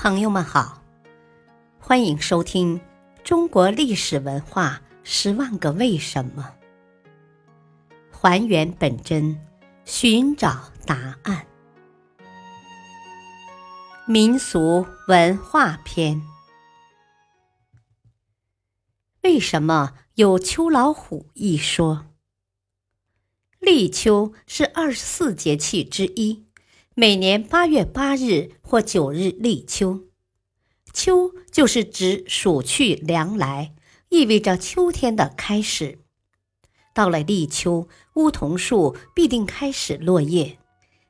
朋友们好，欢迎收听《中国历史文化十万个为什么》，还原本真，寻找答案。民俗文化篇：为什么有秋老虎一说？立秋是二十四节气之一。每年八月八日或九日立秋，秋就是指暑去凉来，意味着秋天的开始。到了立秋，梧桐树必定开始落叶，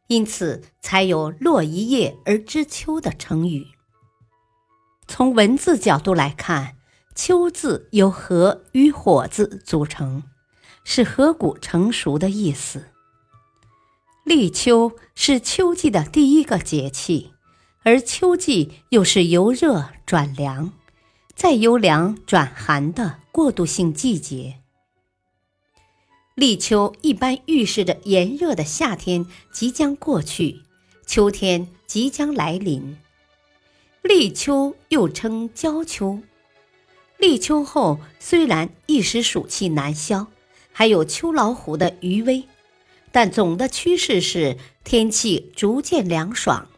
因此才有“落一叶而知秋”的成语。从文字角度来看，“秋”字由“禾”与“火”字组成，是禾谷成熟的意思。立秋是秋季的第一个节气，而秋季又是由热转凉，再由凉转寒的过渡性季节。立秋一般预示着炎热的夏天即将过去，秋天即将来临。立秋又称交秋。立秋后虽然一时暑气难消，还有秋老虎的余威。但总的趋势是天气逐渐凉爽。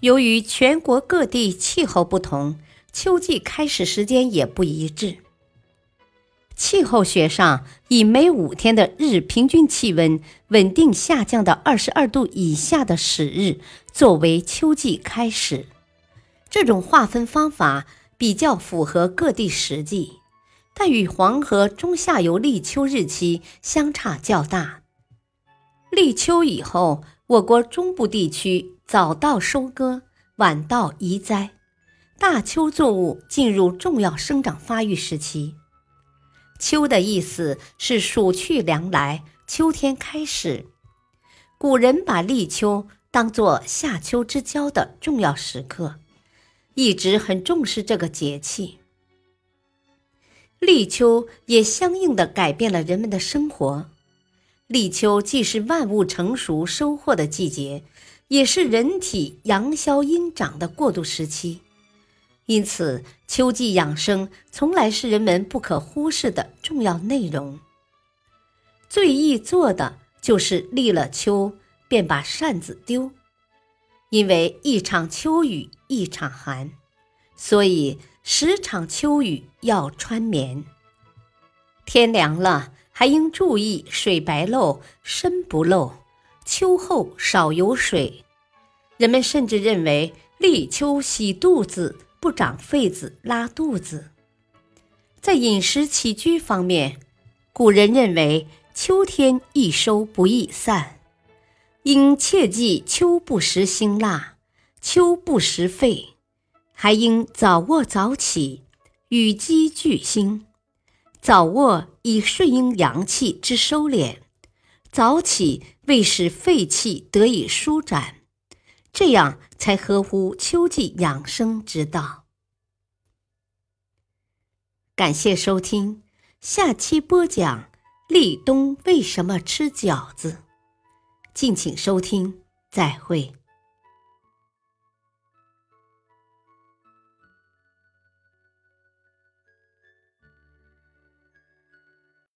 由于全国各地气候不同，秋季开始时间也不一致。气候学上以每五天的日平均气温稳定下降到二十二度以下的始日作为秋季开始。这种划分方法比较符合各地实际。但与黄河中下游立秋日期相差较大。立秋以后，我国中部地区早稻收割，晚稻移栽，大秋作物进入重要生长发育时期。秋的意思是暑去凉来，秋天开始。古人把立秋当作夏秋之交的重要时刻，一直很重视这个节气。立秋也相应的改变了人们的生活。立秋既是万物成熟收获的季节，也是人体阳消阴长的过渡时期。因此，秋季养生从来是人们不可忽视的重要内容。最易做的就是立了秋便把扇子丢，因为一场秋雨一场寒，所以。十场秋雨要穿棉，天凉了还应注意水白漏、身不漏，秋后少有水。人们甚至认为立秋洗肚子不长痱子、拉肚子。在饮食起居方面，古人认为秋天易收不易散，应切记秋不食辛辣，秋不食肺。还应早卧早起，与鸡俱兴。早卧以顺应阳气之收敛，早起为使肺气得以舒展，这样才合乎秋季养生之道。感谢收听，下期播讲立冬为什么吃饺子，敬请收听，再会。